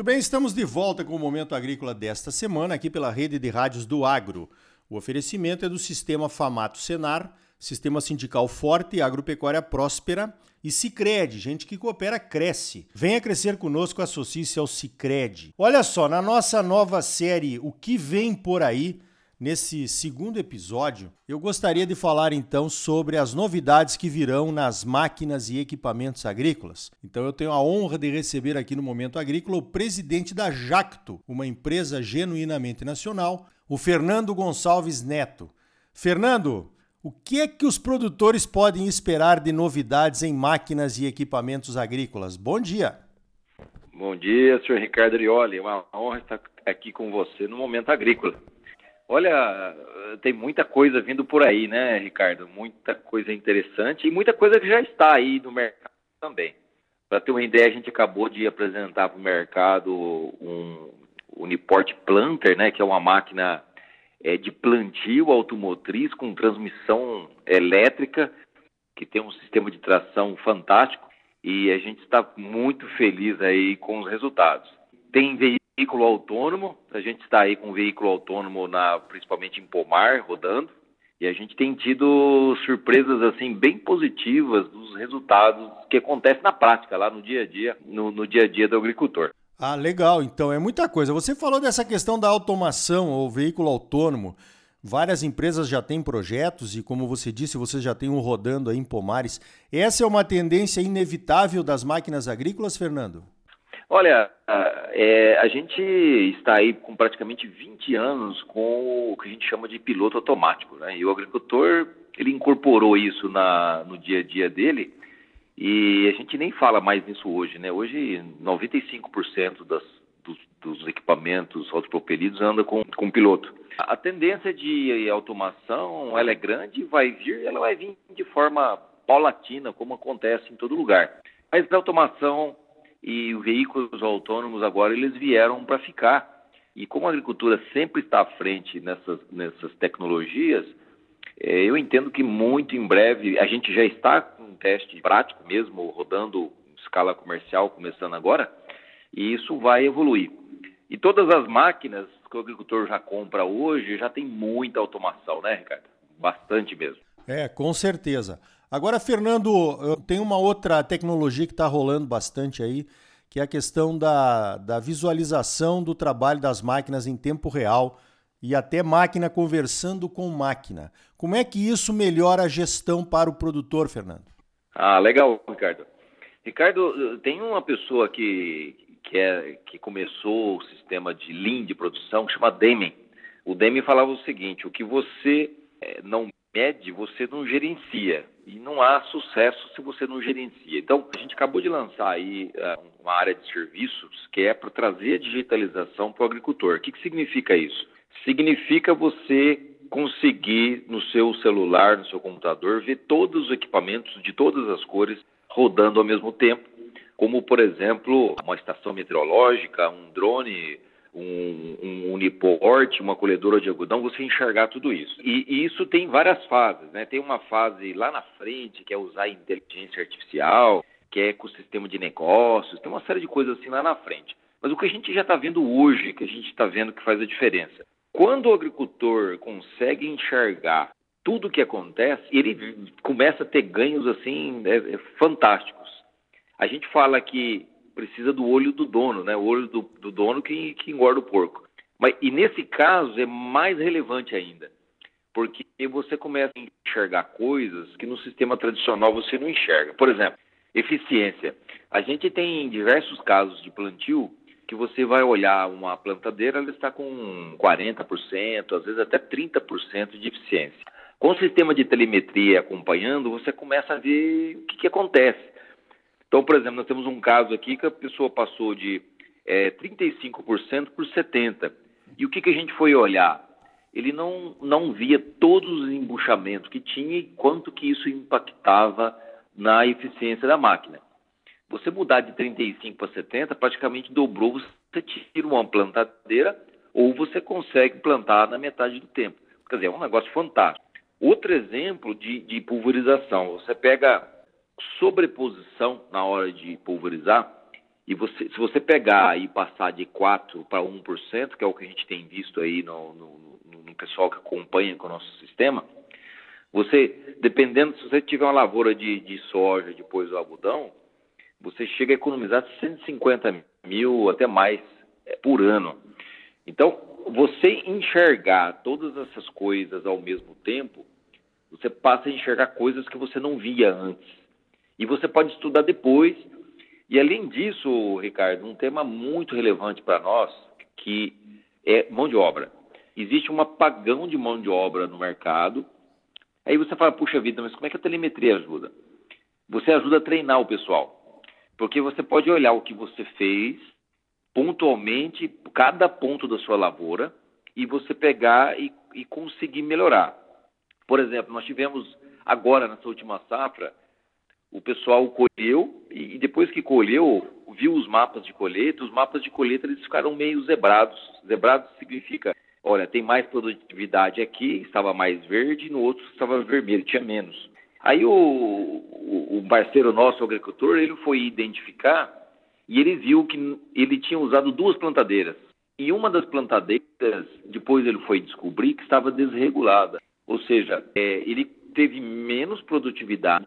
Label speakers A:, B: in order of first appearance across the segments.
A: Muito bem, estamos de volta com o Momento Agrícola desta semana, aqui pela rede de rádios do Agro. O oferecimento é do Sistema Famato Senar, Sistema Sindical Forte, Agropecuária Próspera e Cicred, gente que coopera cresce. Venha crescer conosco, associe-se ao Cicred. Olha só, na nossa nova série O que vem por aí, Nesse segundo episódio, eu gostaria de falar então sobre as novidades que virão nas máquinas e equipamentos agrícolas. Então eu tenho a honra de receber aqui no Momento Agrícola o presidente da Jacto, uma empresa genuinamente nacional, o Fernando Gonçalves Neto. Fernando, o que é que os produtores podem esperar de novidades em máquinas e equipamentos agrícolas? Bom dia.
B: Bom dia, senhor Ricardo Arioli. É uma honra estar aqui com você no Momento Agrícola. Olha, tem muita coisa vindo por aí, né, Ricardo? Muita coisa interessante e muita coisa que já está aí no mercado também. Para ter uma ideia, a gente acabou de apresentar para o mercado um Uniport Planter, né, que é uma máquina é, de plantio automotriz com transmissão elétrica, que tem um sistema de tração fantástico e a gente está muito feliz aí com os resultados. Tem veículo autônomo, a gente está aí com veículo autônomo na, principalmente em Pomar, rodando, e a gente tem tido surpresas assim bem positivas dos resultados que acontecem na prática, lá no dia a dia, no, no dia a dia do agricultor.
A: Ah, legal. Então é muita coisa. Você falou dessa questão da automação ou veículo autônomo. Várias empresas já têm projetos e, como você disse, você já tem um rodando aí em Pomares. Essa é uma tendência inevitável das máquinas agrícolas, Fernando?
B: Olha, é, a gente está aí com praticamente 20 anos com o que a gente chama de piloto automático, né? E o agricultor, ele incorporou isso na, no dia a dia dele e a gente nem fala mais nisso hoje, né? Hoje, 95% das, dos, dos, equipamentos autopropelidos anda com, com piloto. A tendência de automação, ela é grande, vai vir, ela vai vir de forma paulatina, como acontece em todo lugar. Mas a automação e os veículos autônomos agora eles vieram para ficar. E como a agricultura sempre está à frente nessas, nessas tecnologias, é, eu entendo que muito em breve a gente já está com um teste prático mesmo, rodando escala comercial, começando agora, e isso vai evoluir. E todas as máquinas que o agricultor já compra hoje já tem muita automação, né, Ricardo? Bastante mesmo.
A: É, com certeza. Agora, Fernando, tem uma outra tecnologia que está rolando bastante aí, que é a questão da, da visualização do trabalho das máquinas em tempo real e até máquina conversando com máquina. Como é que isso melhora a gestão para o produtor, Fernando?
B: Ah, legal, Ricardo. Ricardo, tem uma pessoa que, que, é, que começou o sistema de Lean de produção, que chama Deming. O Deming falava o seguinte, o que você é, não mede, você não gerencia. E não há sucesso se você não gerencia. Então, a gente acabou de lançar aí uh, uma área de serviços que é para trazer a digitalização para o agricultor. O que, que significa isso? Significa você conseguir no seu celular, no seu computador, ver todos os equipamentos de todas as cores rodando ao mesmo tempo, como, por exemplo, uma estação meteorológica, um drone um, um uniporte, uma colhedora de algodão, você enxergar tudo isso. E, e, isso tem várias fases, né? Tem uma fase lá na frente, que é usar inteligência artificial, que é ecossistema de negócios, tem uma série de coisas assim lá na frente. Mas o que a gente já está vendo hoje, que a gente está vendo que faz a diferença, quando o agricultor consegue enxergar tudo o que acontece, ele começa a ter ganhos assim é, é, fantásticos. A gente fala que precisa do olho do dono, né? O olho do, do dono que, que engorda o porco. Mas, e nesse caso é mais relevante ainda, porque você começa a enxergar coisas que no sistema tradicional você não enxerga. Por exemplo, eficiência. A gente tem diversos casos de plantio que você vai olhar uma plantadeira, ela está com 40%, às vezes até 30% de eficiência. Com o sistema de telemetria acompanhando, você começa a ver o que, que acontece. Então, por exemplo, nós temos um caso aqui que a pessoa passou de é, 35% por 70%. E o que, que a gente foi olhar? Ele não, não via todos os embuchamentos que tinha e quanto que isso impactava na eficiência da máquina. Você mudar de 35 para 70, praticamente dobrou, você tira uma plantadeira ou você consegue plantar na metade do tempo. Quer dizer, é um negócio fantástico. Outro exemplo de, de pulverização, você pega sobreposição na hora de pulverizar E você, se você pegar e passar de 4% para 1%, que é o que a gente tem visto aí no, no, no pessoal que acompanha com o nosso sistema, você, dependendo, se você tiver uma lavoura de, de soja depois do algodão, você chega a economizar 150 mil, até mais, é, por ano. Então, você enxergar todas essas coisas ao mesmo tempo, você passa a enxergar coisas que você não via antes. E você pode estudar depois. E além disso, Ricardo, um tema muito relevante para nós, que é mão de obra. Existe um apagão de mão de obra no mercado. Aí você fala, puxa vida, mas como é que a telemetria ajuda? Você ajuda a treinar o pessoal. Porque você pode olhar o que você fez pontualmente, cada ponto da sua lavoura, e você pegar e, e conseguir melhorar. Por exemplo, nós tivemos agora, nessa última safra, o pessoal colheu e depois que colheu, viu os mapas de colheita, os mapas de colheita eles ficaram meio zebrados. Zebrados significa, olha, tem mais produtividade aqui, estava mais verde, no outro estava vermelho, tinha menos. Aí o, o, o parceiro nosso, o agricultor, ele foi identificar e ele viu que ele tinha usado duas plantadeiras. E uma das plantadeiras, depois ele foi descobrir que estava desregulada. Ou seja, é, ele teve menos produtividade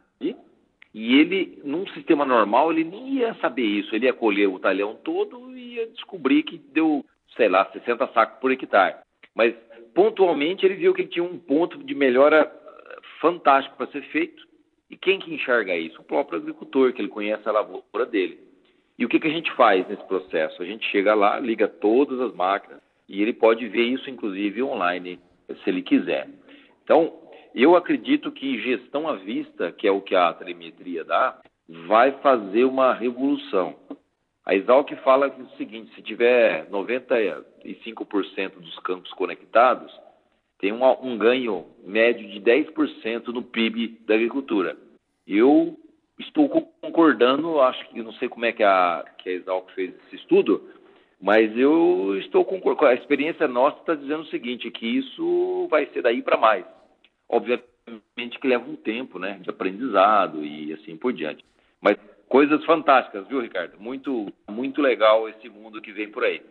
B: e ele, num sistema normal, ele nem ia saber isso. Ele ia colher o talhão todo e ia descobrir que deu, sei lá, 60 sacos por hectare. Mas, pontualmente, ele viu que tinha um ponto de melhora eh, fantástico para ser feito. E quem que enxerga isso? O próprio agricultor, que ele conhece a lavoura dele. E o que, que a gente faz nesse processo? A gente chega lá, liga todas as máquinas e ele pode ver isso, inclusive, online, se ele quiser. Então, eu acredito que gestão à vista, que é o que a telemetria dá, vai fazer uma revolução. A Exalc fala o seguinte: se tiver 95% dos campos conectados, tem um, um ganho médio de 10% no PIB da agricultura. Eu estou concordando, acho que não sei como é que a, que a Exalc fez esse estudo, mas eu estou concordando. A experiência nossa está dizendo o seguinte: que isso vai ser daí para mais. Obviamente que leva um tempo, né, de aprendizado e assim por diante. Mas coisas fantásticas, viu, Ricardo? Muito, muito legal esse mundo que vem por aí.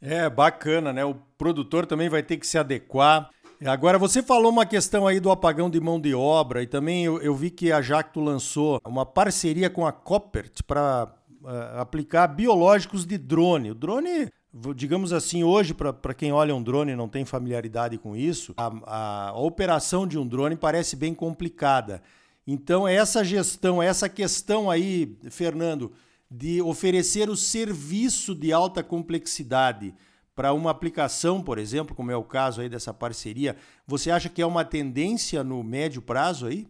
A: É bacana, né? O produtor também vai ter que se adequar. Agora, você falou uma questão aí do apagão de mão de obra e também eu, eu vi que a Jacto lançou uma parceria com a Coppert para uh, eh, aplicar biológicos de drone. O drone digamos assim, hoje, para quem olha um drone e não tem familiaridade com isso, a, a, a, operação de um drone parece bem complicada. Então, essa gestão, essa questão aí, Fernando, de oferecer o serviço de alta complexidade para uma aplicação, por exemplo, como é o caso aí dessa parceria, você acha que é uma tendência no médio prazo aí?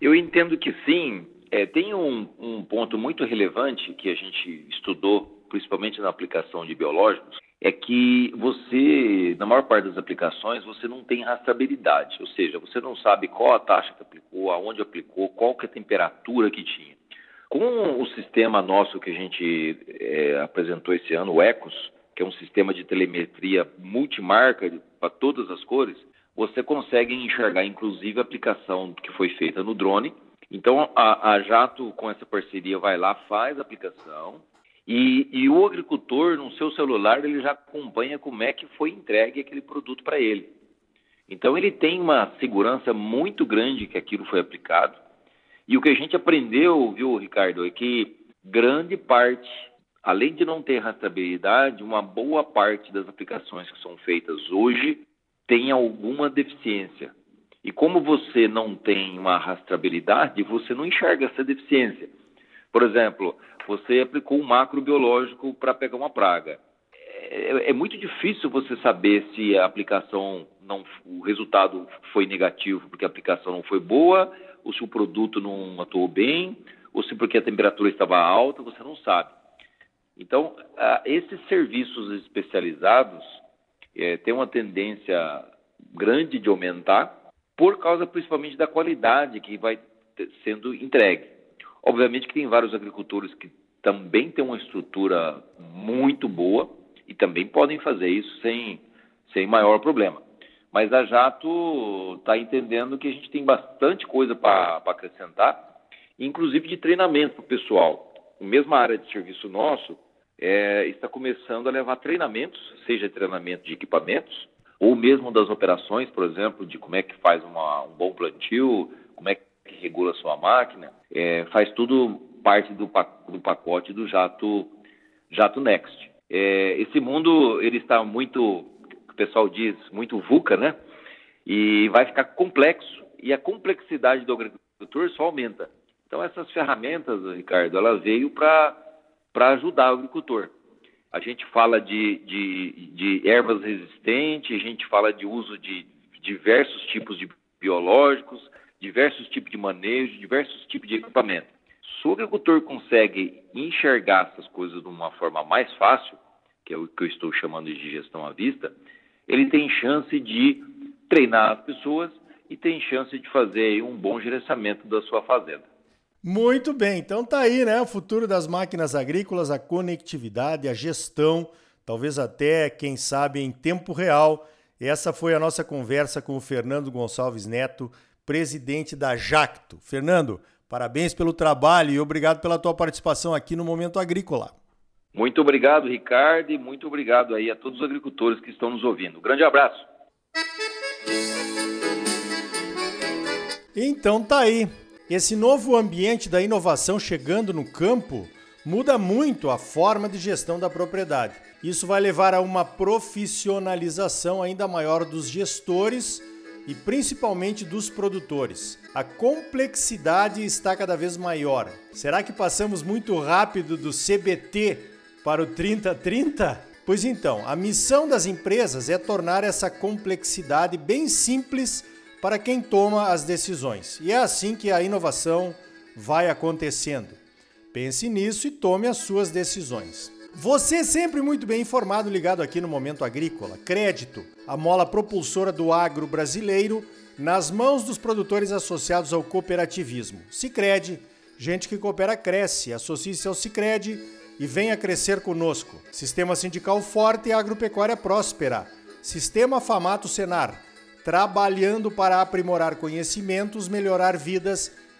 B: Eu entendo que sim. É, tem um, um ponto muito relevante que a gente estudou principalmente na aplicação de biológicos, é que você, na maior parte das aplicações, você não tem rastreabilidade, ou seja, você não sabe qual a taxa que aplicou, aonde aplicou, qual que é a temperatura que tinha. Com o sistema nosso que a gente é, apresentou esse ano, o ECOS, que é um sistema de telemetria multimarca para todas as cores, você consegue enxergar, inclusive, a aplicação que foi feita no drone. Então, a, a Jato, com essa parceria, vai lá, faz a aplicação, e, e, o agricultor, no seu celular, ele já acompanha como é que foi entregue aquele produto para ele. Então, ele tem uma segurança muito grande que aquilo foi aplicado. E o que a gente aprendeu, viu, Ricardo, é que grande parte, além de não ter rastreabilidade, uma boa parte das aplicações que são feitas hoje tem alguma deficiência. E como você não tem uma rastreabilidade, você não enxerga essa deficiência. Por exemplo, você aplicou um macrobiológico para pegar uma praga. É, é, muito difícil você saber se a aplicação não, o resultado foi negativo porque a aplicação não foi boa, ou se o produto não atuou bem, ou se porque a temperatura estava alta, você não sabe. Então, esses serviços especializados é, têm uma tendência grande de aumentar, por causa principalmente da qualidade que vai sendo entregue. Obviamente que tem vários agricultores que também têm uma estrutura muito boa e também podem fazer isso sem, sem maior problema. Mas a Jato está entendendo que a gente tem bastante coisa para acrescentar, inclusive de treinamento para o pessoal. mesma área de serviço nosso, é, está começando a levar treinamentos, seja treinamento de equipamentos, ou mesmo das operações, por exemplo, de como é que faz uma, um bom plantio, como é que regula a sua máquina, é, faz tudo parte do, do pacote do Jato, Jato Next. É, esse mundo ele está muito, o pessoal diz, muito VUCA, né? E vai ficar complexo e a complexidade do agricultor só aumenta. Então essas ferramentas, Ricardo, ela veio para ajudar o agricultor. A gente fala de, de, de ervas resistentes, a gente fala de uso de diversos tipos de biológicos, diversos tipos de manejo, diversos tipos de equipamento. Se o agricultor consegue enxergar essas coisas de uma forma mais fácil, que é o que eu estou chamando de gestão à vista, ele tem chance de treinar as pessoas e tem chance de fazer um bom gerenciamento da sua fazenda.
A: Muito bem, então tá aí, né? O futuro das máquinas agrícolas, a conectividade, a gestão, talvez até, quem sabe, em tempo real. Essa foi a nossa conversa com o Fernando Gonçalves Neto, presidente da Jacto. Fernando, parabéns pelo trabalho e obrigado pela tua participação aqui no Momento Agrícola.
B: Muito obrigado, Ricardo, e muito obrigado aí a todos os agricultores que estão nos ouvindo. Um grande abraço.
A: Então tá aí. Esse novo ambiente da inovação chegando no campo muda muito a forma de gestão da propriedade. Isso vai levar a uma profissionalização ainda maior dos gestores e principalmente dos produtores. A complexidade está cada vez maior. Será que passamos muito rápido do CBT para o 3030? Pois então, a missão das empresas é tornar essa complexidade bem simples para quem toma as decisões. E é assim que a inovação vai acontecendo. Pense nisso e tome as suas decisões. Você é sempre muito bem informado, ligado aqui no Momento Agrícola. Crédito, a mola propulsora do agro brasileiro, nas mãos dos produtores associados ao cooperativismo. Sicredi, gente que coopera cresce. Associe-se ao Sicredi e venha crescer conosco. Sistema sindical forte e agropecuária próspera. Sistema Famato Senar trabalhando para aprimorar conhecimentos, melhorar vidas